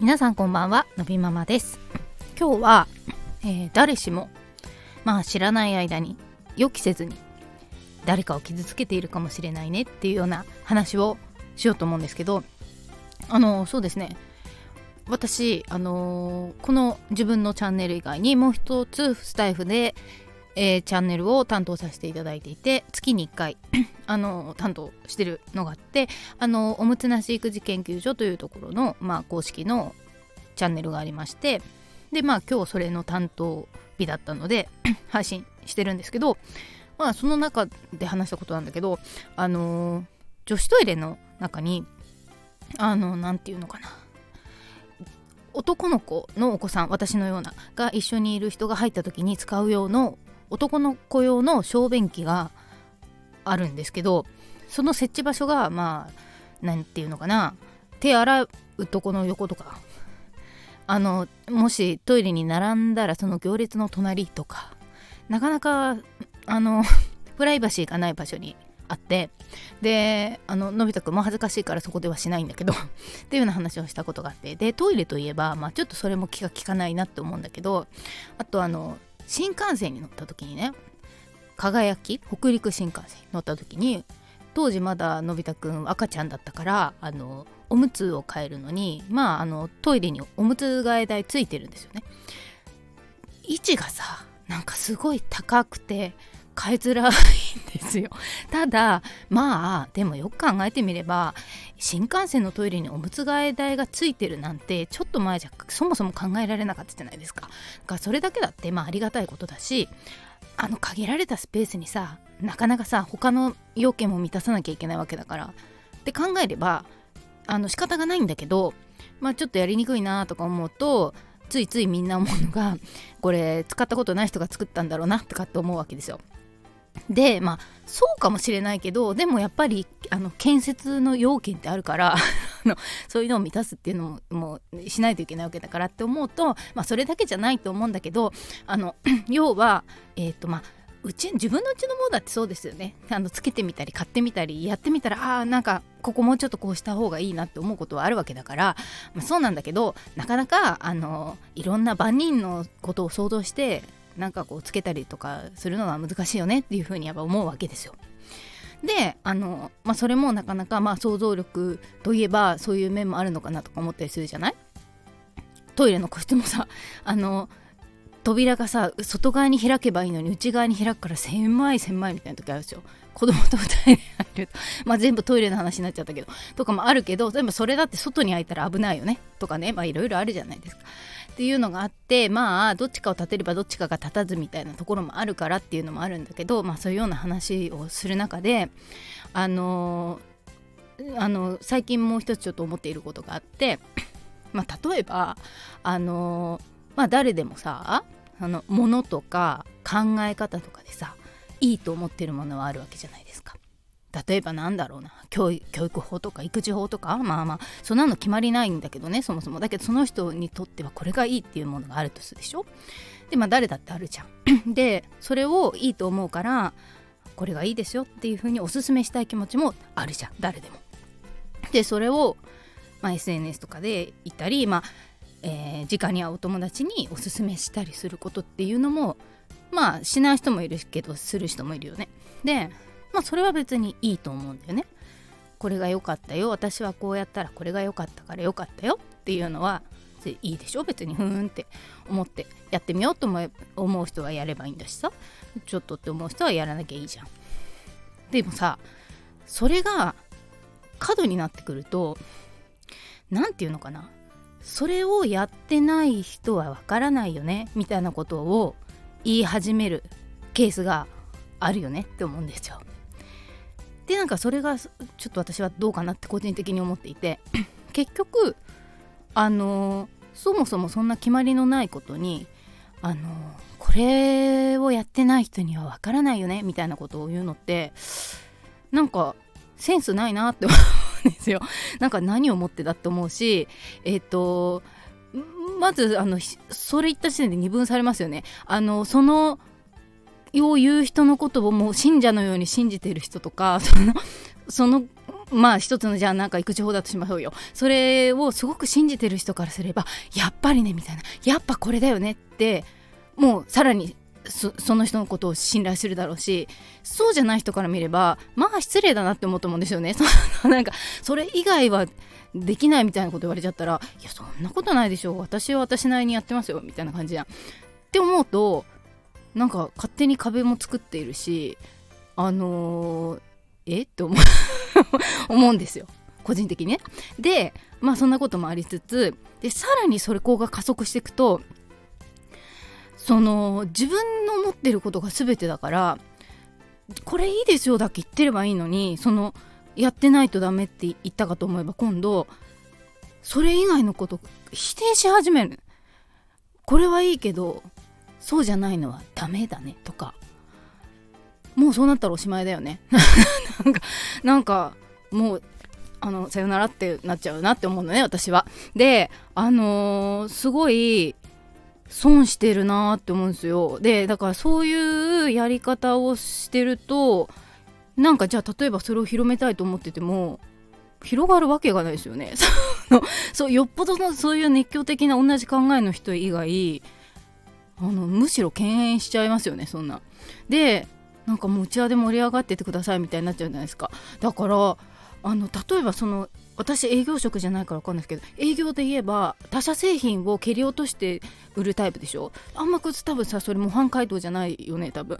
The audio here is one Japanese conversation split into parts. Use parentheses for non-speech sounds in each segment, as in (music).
皆さんこんばんはのびママです。今日は、えー、誰しもまあ知らない間に予期せずに誰かを傷つけているかもしれないねっていうような話をしようと思うんですけどあのそうですね。私あの、この自分のチャンネル以外にもう一つスタイフで、えー、チャンネルを担当させていただいていて月に1回 (clears throat) あの担当してるのがあってあのおむつなし育児研究所というところの、まあ、公式のチャンネルがありましてでまあ今日それの担当日だったので (clears throat) 配信してるんですけどまあその中で話したことなんだけどあのー、女子トイレの中にあの何て言うのかな。男の子のお子さん私のようなが一緒にいる人が入った時に使う用の男の子用の小便器があるんですけどその設置場所がまあ何て言うのかな。手洗うとこの横とか。あのもしトイレに並んだらその行列の隣とか。なかなかあの (laughs) プライバシーがない場所にあって。であののび太くんも恥ずかしいからそこではしないんだけど。っていうような話をしたことがあって。でトイレといえば、まあ、ちょっとそれも気が利かないなって思うんだけど。あとあの新幹線に乗った時にね輝き北陸新幹線に乗った時に当時まだのび太くん赤ちゃんだったからあのおむつを変えるのにまああのトイレにおむつ替え台ついてるんですよね。位置がさなんかすごい高くて変えづらいんですよ。(laughs) ただまあでもよく考えてみれば新幹線のトイレにおむつ替え台がついてるなんてちょっと前じゃそもそも考えられなかったじゃないですか。だかそれだけだってまあありがたいことだしあの限られたスペースにさなかなかさ他の要件も満たさなきゃいけないわけだから。って考えればあの仕方がないんだけどまあちょっとやりにくいなとか思うとついついみんな思うのがこれ使ったことない人が作ったんだろうなとかって思うわけですよ。でまあそうかもしれないけどでもやっぱりあの建設の要件ってあるから (laughs) のそういうのを満たすっていうのももうしないといけないわけだからって思うと、まあ、それだけじゃないと思うんだけどあの (clears throat) 要はえっ、ー、とまあうち自分のうちのものだってそうですよね。あのつけてみたり買ってみたりやってみたらあーなんかここもうちょっとこうした方がいいなって思うことはあるわけだから、まあ、そうなんだけどなかなかあのいろんな万人のことを想像してなんかこうつけたりとかするのは難しいよねっていうふうにやっぱ思うわけですよ。であの、まあ、それもなかなかまあ想像力といえばそういう面もあるのかなとか思ったりするじゃない？トイレの個室もさ (laughs) あの扉がさ外側に開けばいいのに内側に開くから狭い狭いみたいな時あるですよ。子供と2人で入ると。まあ全部トイレの話になっちゃったけど。とかもあるけどでもそれだって外に開いたら危ないよね。とかね。まあいろいろあるじゃないですか。っていうのがあってまあどっちかを立てればどっちかが立たずみたいなところもあるからっていうのもあるんだけどまあそういうような話をする中であのあの最近もう一つちょっと思っていることがあって (clears throat) まあ例えばあのまあ誰でもさあのものとか考え方とかでさいいと思ってるものはあるわけじゃないですか。例えばなんだろうな教育法とか育児法とかまあまあそんなの決まりないんだけどねそもそも。だけどその人にとってはこれがいいっていうものがあるとするでしょ？でまあ誰だってあるじゃん。(coughs) でそれをいいと思うからこれがいいですよっていうふうにおすすめしたい気持ちもあるじゃん。誰でも。でそれを、まあ、SNS とかで言ったりまあえー、直に会うお友達におすすめしたりすることっていうのもまあしない人もいるけどする人もいるよね。でまあそれは別にいいと思うんだよね。これが良かったよ私はこうやったらこれが良かったから良かったよっていうのはいいでしょ別にふーんって思ってやってみようと思う人はやればいいんだしさちょっとって思う人はやらなきゃいいじゃん。でもさそれが過度になってくると何て言うのかなそれをやってない人はわからないよねみたいなことを言い始めるケースがあるよねって思うんですよ。でなんかそれがちょっと私はどうかなって個人的に思っていて (clears throat) 結局あのそもそもそんな決まりのないことにあのこれをやってない人にはわからないよねみたいなことを言うのってなんかセンスないなって思うんですよ。(laughs) なんか何をもってだって思うしえっ、ー、とまずあのそれ言った時点で二分されますよね。あのそのを言う人のことをもう信者のように信じてる人とか (laughs) そのそのまあ一つのじゃあなんか育児法だとしましょうよ。それをすごく信じてる人からすればやっぱりねみたいな。やっぱこれだよねってもうさらにその人のことを信頼するだろうしそうじゃない人から見ればまあ失礼だなって思うと思うんですよね。そ (laughs) のなんかそれ以外はできないみたいなこと言われちゃったらいやそんなことないでしょ私は私なりにやってますよ。みたいな感じじゃん。って思うとなんか勝手に壁も作っているしあのー、え？って思う。(laughs) 思うんですよ。個人的にね。でまあそんなこともありつつでさらにそれこうが加速していくとその自分の思ってることが全てだからこれいいですよだけ言ってればいいのにそのやってないとダメって言ったかと思えば今度それ以外のこと否定し始める。これはいいけどそうじゃないのはダメだねとか。もうそうなったらおしまいだよね。(laughs) なんかなんかもうあのさよならってなっちゃうなって思うのね私は。であのー、すごい損してるなって思うんですよ。でだからそういうやり方をしてるとなんかじゃあ例えばそれを広めたいと思ってても広がるわけがないですよね。(laughs) そうよっぽどのそういう熱狂的な同じ考えの人以外あのむしろ敬遠しちゃいますよねそんな。でなんかもううちわで盛り上がっててくださいみたいになっちゃうじゃないですか。だからあの例えばその私営業職じゃないから分かんないですけど営業で言えば他社製品を蹴り落として売るタイプでしょ？あんまこいつ多分さそれ模範解答じゃないよね多分。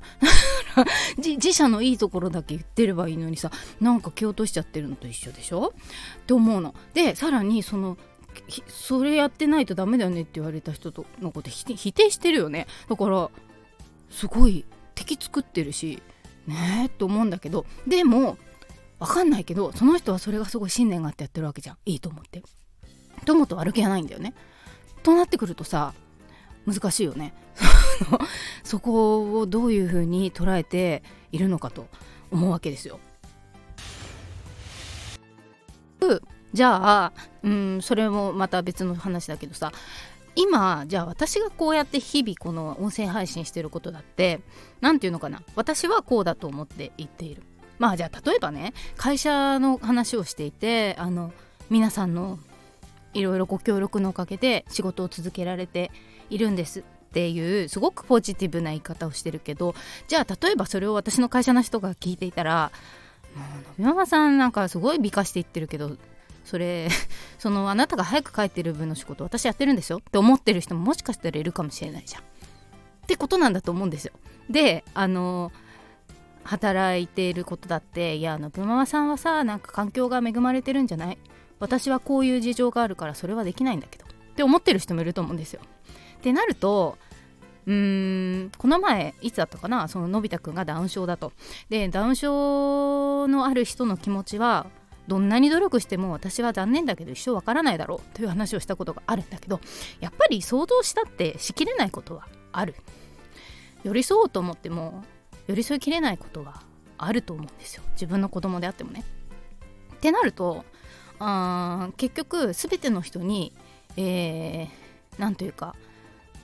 (laughs) 自社のいいところだけ言ってればいいのにさなんか蹴落としちゃってるのと一緒でしょ？って思うの。でさらにそのそれやってないとダメだよねって言われた人とのこと否定してるよねだからすごい敵作ってるしねえと思うんだけどでも分かんないけどその人はそれがすごい信念があってやってるわけじゃんいいと思って。と思うと悪気はないんだよね。となってくるとさ難しいよね。(laughs) そこをどういうふうに捉えているのかと思うわけですよ。じゃあ、うん、それもまた別の話だけどさ今じゃあ私がこうやって日々この音声配信してることだって何て言うのかな私はこうだと思って言っている。まあじゃあ例えばね会社の話をしていてあの皆さんのいろいろご協力のおかげで仕事を続けられているんですっていうすごくポジティブな言い方をしてるけどじゃあ例えばそれを私の会社の人が聞いていたら「もう野山さんなんかすごい美化して言ってるけどそれ (laughs) そのあなたが早く帰ってる分の仕事私やってるんですよ」って思ってる人ももしかしたらいるかもしれないじゃん。ってことなんだと思うんですよ。であの働いていることだっていやあのブママさんはさなんか環境が恵まれてるんじゃない？私はこういう事情があるからそれはできないんだけどって思ってる人もいると思うんですよ。ってなるとうーんこの前いつだったかな？そののび太くんがダウン症だと。でダウン症のある人の気持ちはどんなに努力しても私は残念だけど一生わからないだろうという話をしたことがあるんだけどやっぱり想像したってしきれないことはある。寄り添おうと思っても寄り添いきれないことはあると思うんですよ自分の子供であってもね。ってなるとあ結局全ての人に何、えー、というか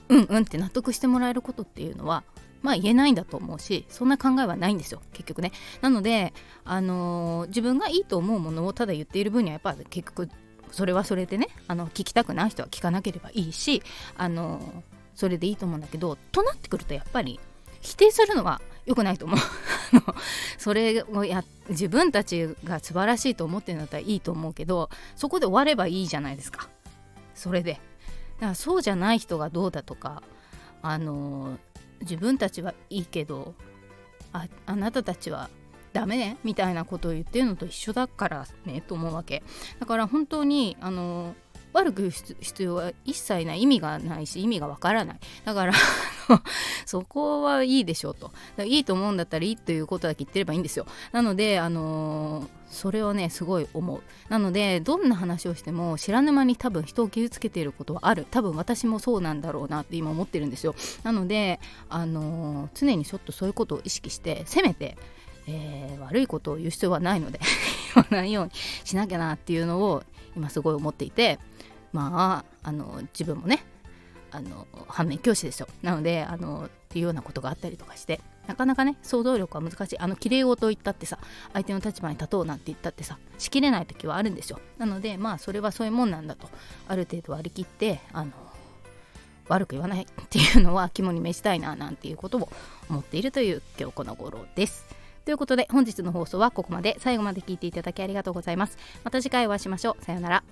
うんうんって納得してもらえることっていうのはまあ言えないんだと思うしそんな考えはないんですよ結局ね。なので、あのー、自分がいいと思うものをただ言っている分にはやっぱ結局それはそれでねあの聞きたくない人は聞かなければいいし、あのー、それでいいと思うんだけどとなってくるとやっぱり否定するのは良くないと思う。それをや自分たちが素晴らしいと思ってるんだったらいいと思うけどそこで終わればいいじゃないですか。それで。だからそうじゃない人がどうだとかあの自分たちはいいけどああなたたちはダメねみたいなことを言ってるのと一緒だからねと思うわけ。だから本当にあの悪く必要は一切ない。意味がないし意味がわからない。だからそこはいいでしょうと。いいと思うんだったらいいということだけ言ってればいいんですよ。なのであのー、それをねすごい思う。なのでどんな話をしても知らぬ間に多分人を傷つけていることはある。多分私もそうなんだろうなって今思ってるんですよ。なのであのー、常にちょっとそういうことを意識してせめてえー、悪いことを言う必要はないので。(laughs) わないようにしなきゃなっていうのを今すごい思っていてまああの自分もねあの反面教師ですよなのであのっていうようなことがあったりとかしてなかなかね想像力は難しい。あの綺麗事を言ったってさ相手の立場に立とうなんて言ったってさしきれない時はあるんですよなのでまあそれはそういうもんなんだとある程度割り切ってあの悪く言わないっていうのは肝に銘じたいななんていうことを思っているという今日この頃です。ということで本日の放送はここまで最後まで聞いていただきありがとうございます。また次回お会いしましょう。さようなら。